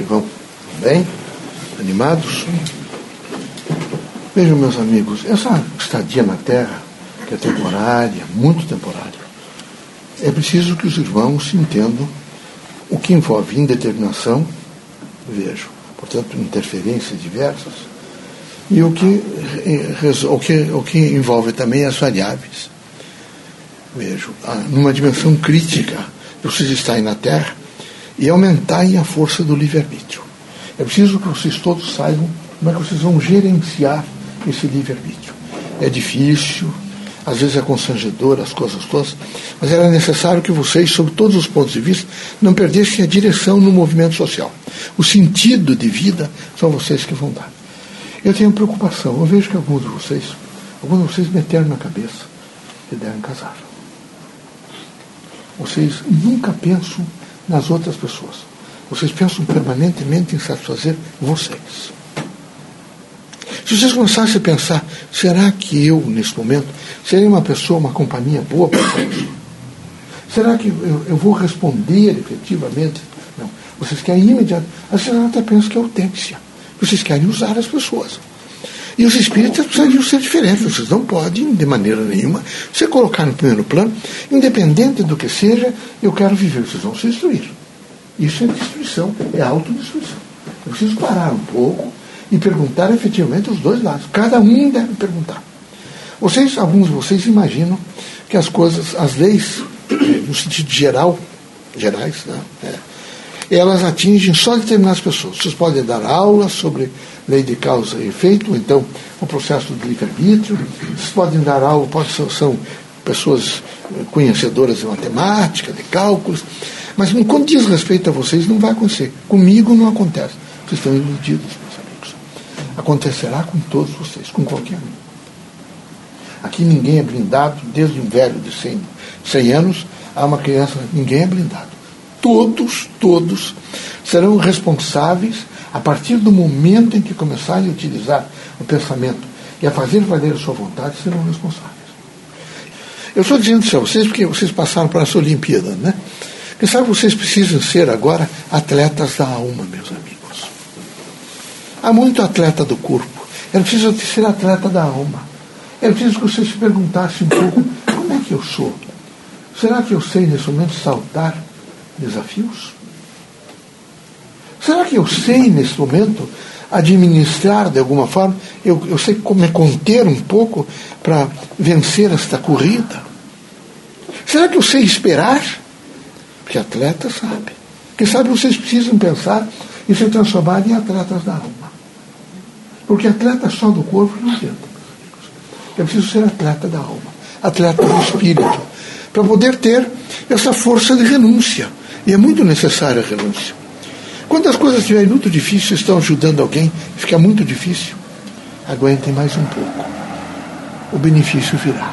que vão bem, animados. Vejam, meus amigos, essa estadia na Terra, que é temporária, muito temporária, é preciso que os irmãos entendam o que envolve indeterminação, vejo, portanto, interferências diversas, e o que, eh, o que, o que envolve também as variáveis. Vejo, numa dimensão crítica, vocês estarem na Terra e aumentarem a força do livre-arbítrio. É preciso que vocês todos saibam como é que vocês vão gerenciar esse livre-arbítrio. É difícil, às vezes é constrangedor as coisas todas, mas era necessário que vocês, sob todos os pontos de vista, não perdessem a direção no movimento social. O sentido de vida são vocês que vão dar. Eu tenho preocupação, eu vejo que alguns de vocês, alguns de vocês meteram na cabeça que devem casar. Vocês nunca pensam nas outras pessoas. Vocês pensam permanentemente em satisfazer vocês. Se vocês começassem a pensar, será que eu, nesse momento, serei uma pessoa, uma companhia boa para vocês? Será que eu, eu, vou responder efetivamente? Não. Vocês querem imediatamente. Às vezes até pensam que é autência. Vocês querem usar as pessoas. E os espíritas precisam ser diferentes. Vocês não podem, de maneira nenhuma, se colocar no primeiro plano, independente do que seja, eu quero viver. Vocês vão se destruir. Isso é destruição, é autodestruição. Eu preciso parar um pouco e perguntar efetivamente os dois lados. Cada um deve perguntar. Vocês, alguns de vocês imaginam que as coisas, as leis, no sentido geral, gerais, né, é, elas atingem só determinadas pessoas. Vocês podem dar aulas sobre lei de causa e efeito, ou então o processo do livre-arbítrio. Vocês podem dar aula, pode, são pessoas conhecedoras de matemática, de cálculos, mas quando diz respeito a vocês, não vai acontecer. Comigo não acontece. Vocês estão iludidos. Acontecerá com todos vocês, com qualquer um. Aqui ninguém é blindado, desde um velho de 100, 100 anos a uma criança, ninguém é blindado. Todos, todos serão responsáveis a partir do momento em que começarem a utilizar o pensamento e a fazer valer a sua vontade, serão responsáveis. Eu estou dizendo isso a vocês porque vocês passaram por essa Olimpíada, né? Quem sabe vocês precisam ser agora atletas da alma, meus amigos. Há muito atleta do corpo. Era preciso ser atleta da alma. Era preciso que você se perguntasse um pouco: como é que eu sou? Será que eu sei nesse momento saltar desafios? Será que eu sei nesse momento administrar de alguma forma? Eu, eu sei como me conter um pouco para vencer esta corrida? Será que eu sei esperar? Porque atleta sabe. Quem sabe vocês precisam pensar e se transformar em atletas da alma. Porque atleta só do corpo não adianta. É preciso ser atleta da alma, atleta do espírito, para poder ter essa força de renúncia. E é muito necessária a renúncia. Quando as coisas estiverem muito difíceis, estão ajudando alguém, fica muito difícil, aguentem mais um pouco. O benefício virá.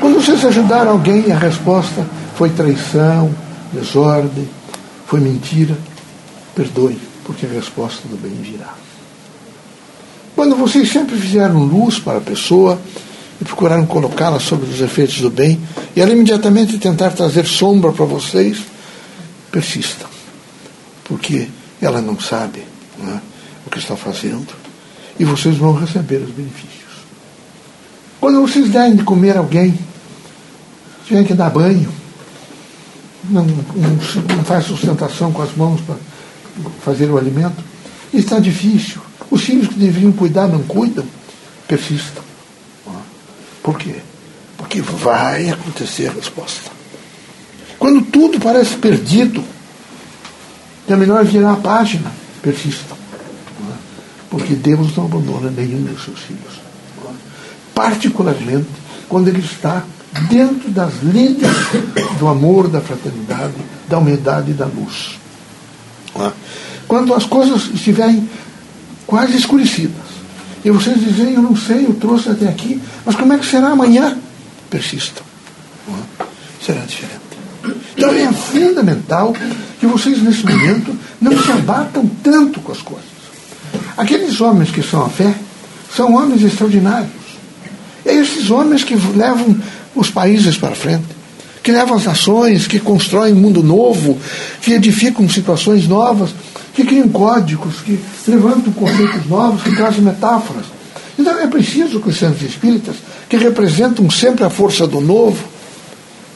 Quando vocês ajudaram alguém a resposta foi traição, desordem, foi mentira, perdoe, porque a resposta do bem virá. Quando vocês sempre fizeram luz para a pessoa e procuraram colocá-la sobre os efeitos do bem, e ela imediatamente tentar trazer sombra para vocês, persistam. Porque ela não sabe é, o que está fazendo e vocês vão receber os benefícios. Quando vocês derem de comer alguém, tiverem que dar banho, não, não, não faz sustentação com as mãos para fazer o alimento, está difícil. Os filhos que deveriam cuidar não cuidam, persistam. Por quê? Porque vai acontecer a resposta. Quando tudo parece perdido, é melhor virar a página, persistam. Porque Deus não abandona nenhum dos seus filhos. Particularmente quando Ele está dentro das linhas do amor, da fraternidade, da humildade e da luz. Quando as coisas estiverem quase escurecidas. E vocês dizem, eu não sei, eu trouxe até aqui, mas como é que será amanhã? Persistam. Será diferente. Então é fundamental que vocês, nesse momento, não se abatam tanto com as coisas. Aqueles homens que são a fé são homens extraordinários. É esses homens que levam os países para frente, que levam as nações, que constroem um mundo novo, que edificam situações novas, que criam códigos, que levantam conceitos novos, que trazem metáforas. Então é preciso que os centros espíritas, que representam sempre a força do novo,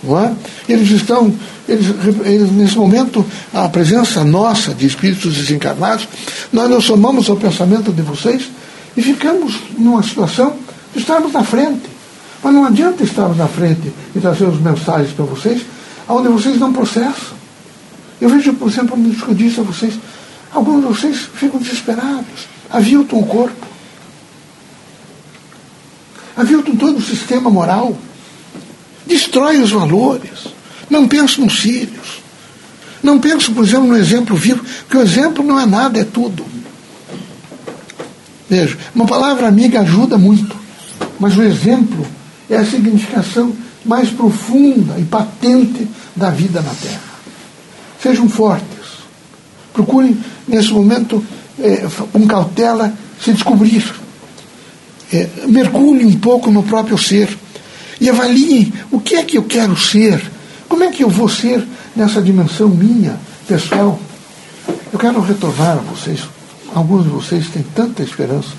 é? eles estão, eles, eles, nesse momento, a presença nossa de espíritos desencarnados, nós nos somamos ao pensamento de vocês e ficamos numa situação de estarmos na frente. Mas não adianta estarmos na frente e trazer os mensagens para vocês, onde vocês não processam. Eu vejo, por exemplo, no eu disse a vocês, alguns de vocês ficam desesperados, aviltam o corpo, aviltam todo o sistema moral, destrói os valores, não pensam nos filhos, não pensam, por exemplo, no exemplo vivo, que o exemplo não é nada, é tudo. Veja, uma palavra amiga ajuda muito, mas o exemplo é a significação mais profunda e patente da vida na Terra. Sejam fortes. Procurem, nesse momento, é, com cautela, se descobrir. É, mergulhe um pouco no próprio ser e avaliem o que é que eu quero ser, como é que eu vou ser nessa dimensão minha, pessoal. Eu quero retornar a vocês Alguns de vocês têm tanta esperança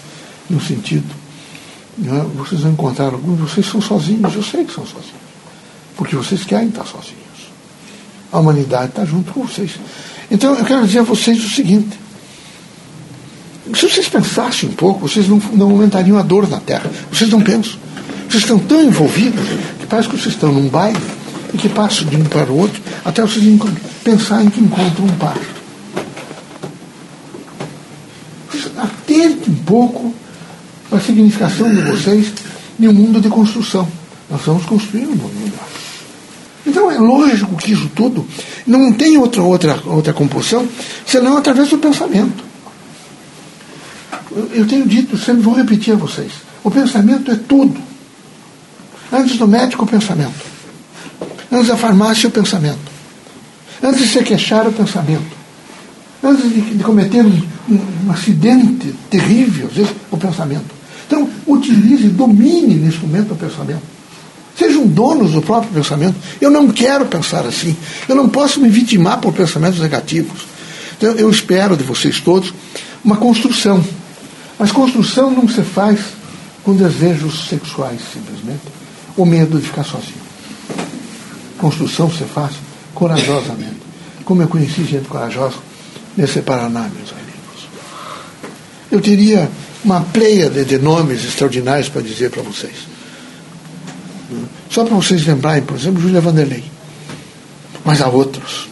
no sentido. Né? Vocês vão encontrar alguns vocês são sozinhos, eu sei que são sozinhos. Porque vocês querem estar sozinhos. A humanidade está junto com vocês. Então eu quero dizer a vocês o seguinte. Se vocês pensassem um pouco, vocês não, não aumentariam a dor na Terra. Vocês não pensam. Vocês estão tão envolvidos que parece que vocês estão num baile e que passam de um para o outro até vocês pensarem que encontram um par. atente um pouco a significação de vocês em um mundo de construção. Nós vamos construir um mundo melhor. Então é lógico que isso tudo não tem outra, outra, outra composição senão através do pensamento. Eu tenho dito, sempre vou repetir a vocês: o pensamento é tudo. Antes do médico, o pensamento. Antes da farmácia, o pensamento. Antes de se queixar, o pensamento antes de, de cometer um, um, acidente terrível, às vezes, o pensamento. Então, utilize, domine nesse momento o pensamento. Sejam donos do próprio pensamento. Eu não quero pensar assim. Eu não posso me vitimar por pensamentos negativos. Então, eu espero de vocês todos uma construção. Mas construção não se faz com desejos sexuais, simplesmente, ou medo de ficar sozinho. Construção se faz corajosamente. Como eu conheci gente corajosa nesse Paraná, meus amigos. Eu teria uma pleia de nomes extraordinários para dizer para vocês. Só para vocês lembrarem, por exemplo, Júlia Vanderlei. Mas há outros.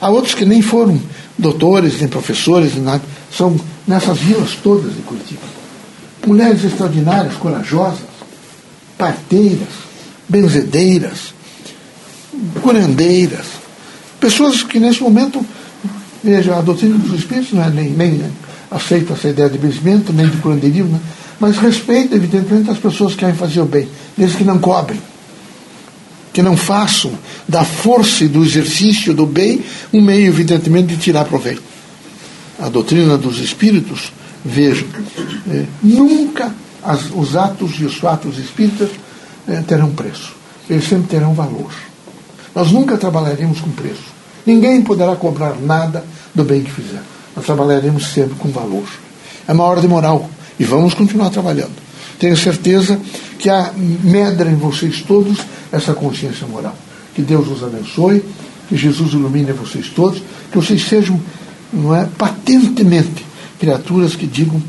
Há outros que nem foram doutores, nem professores, nem nada. São nessas vilas todas de Curitiba. Mulheres extraordinárias, corajosas, parteiras, benzedeiras, curandeiras. Pessoas que nesse momento Veja, a doutrina dos espíritos não é nem, nem aceita essa ideia de benzimento, nem de curandeirismo, né? mas respeita, evidentemente, as pessoas que querem fazer o bem, desde que não cobrem, que não façam da força e do exercício do bem um meio, evidentemente, de tirar proveito. A doutrina dos espíritos, veja, é, nunca as, os atos e os fatos espíritas é, terão preço, eles sempre terão valor. Nós nunca trabalharemos com preço. Ninguém poderá cobrar nada do bem que fizer. Nós trabalharemos sempre com valor. É uma ordem moral e vamos continuar trabalhando. Tenho certeza que há medra em vocês todos essa consciência moral. Que Deus os abençoe, que Jesus ilumine vocês todos, que vocês sejam, não é, patentemente criaturas que digam: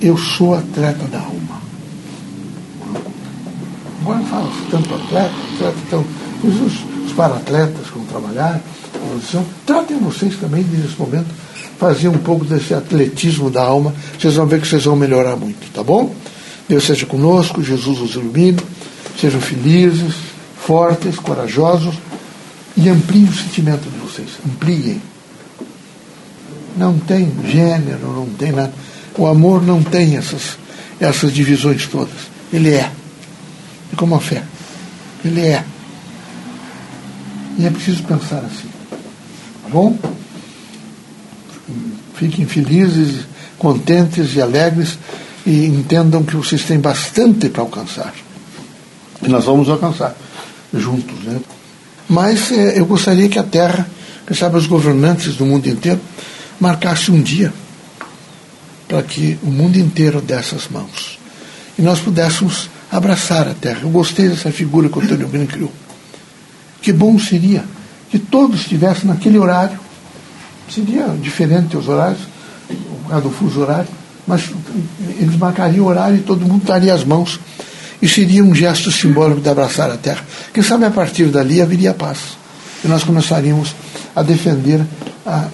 Eu sou atleta da alma. Agora fala tanto atleta, atleta, então, os, os para-atletas como trabalhar, posição. Tratem vocês também, nesse momento, fazer um pouco desse atletismo da alma. Vocês vão ver que vocês vão melhorar muito, tá bom? Deus seja conosco, Jesus os ilumine. Sejam felizes, fortes, corajosos e ampliem o sentimento de vocês. Ampliem. Não tem gênero, não tem nada. O amor não tem essas, essas divisões todas. Ele é. É como a fé. Ele é. E é preciso pensar assim. Tá bom? Fiquem felizes, contentes e alegres e entendam que vocês têm bastante para alcançar. E nós vamos alcançar juntos, né? Mas é, eu gostaria que a Terra, que sabe, os governantes do mundo inteiro, marcasse um dia para que o mundo inteiro desse as mãos e nós pudéssemos abraçar a Terra. Eu gostei dessa figura que o Antônio Green criou. Que bom seria que todos estivessem naquele horário. Seria diferente os horários, por causa do fuso horário, mas eles marcariam o horário e todo mundo daria as mãos. E seria um gesto simbólico de abraçar a terra. Quem sabe a partir dali haveria paz. E nós começaríamos a defender a,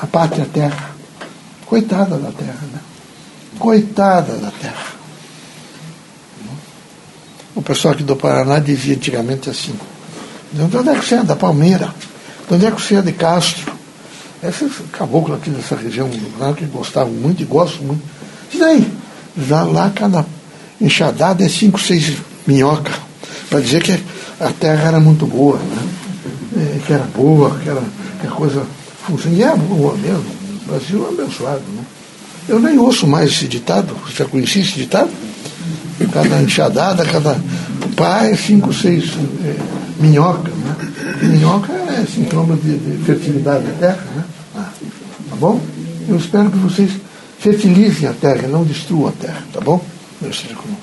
a pátria terra. Coitada da terra, né? Coitada da terra. O pessoal aqui do Paraná dizia antigamente assim: de onde é que você é? Da Palmeira. De onde é que você é de Castro? Esses caboclos aqui dessa região lá que gostavam muito e gostam muito. E daí? Lá, lá cada enxadada é cinco, seis minhocas. Para dizer que a terra era muito boa, né? É, que era boa, que, era, que a coisa funcionava. E é boa mesmo. O Brasil é abençoado. Né? Eu nem ouço mais esse ditado. Já conheci esse ditado? Cada enxadada, cada pai, cinco, seis é, minhocas. Né? Minhoca é sintoma de, de fertilidade da terra. Né? Ah, tá bom? Eu espero que vocês fertilizem a terra, não destruam a terra, tá bom? Deus seja conosco.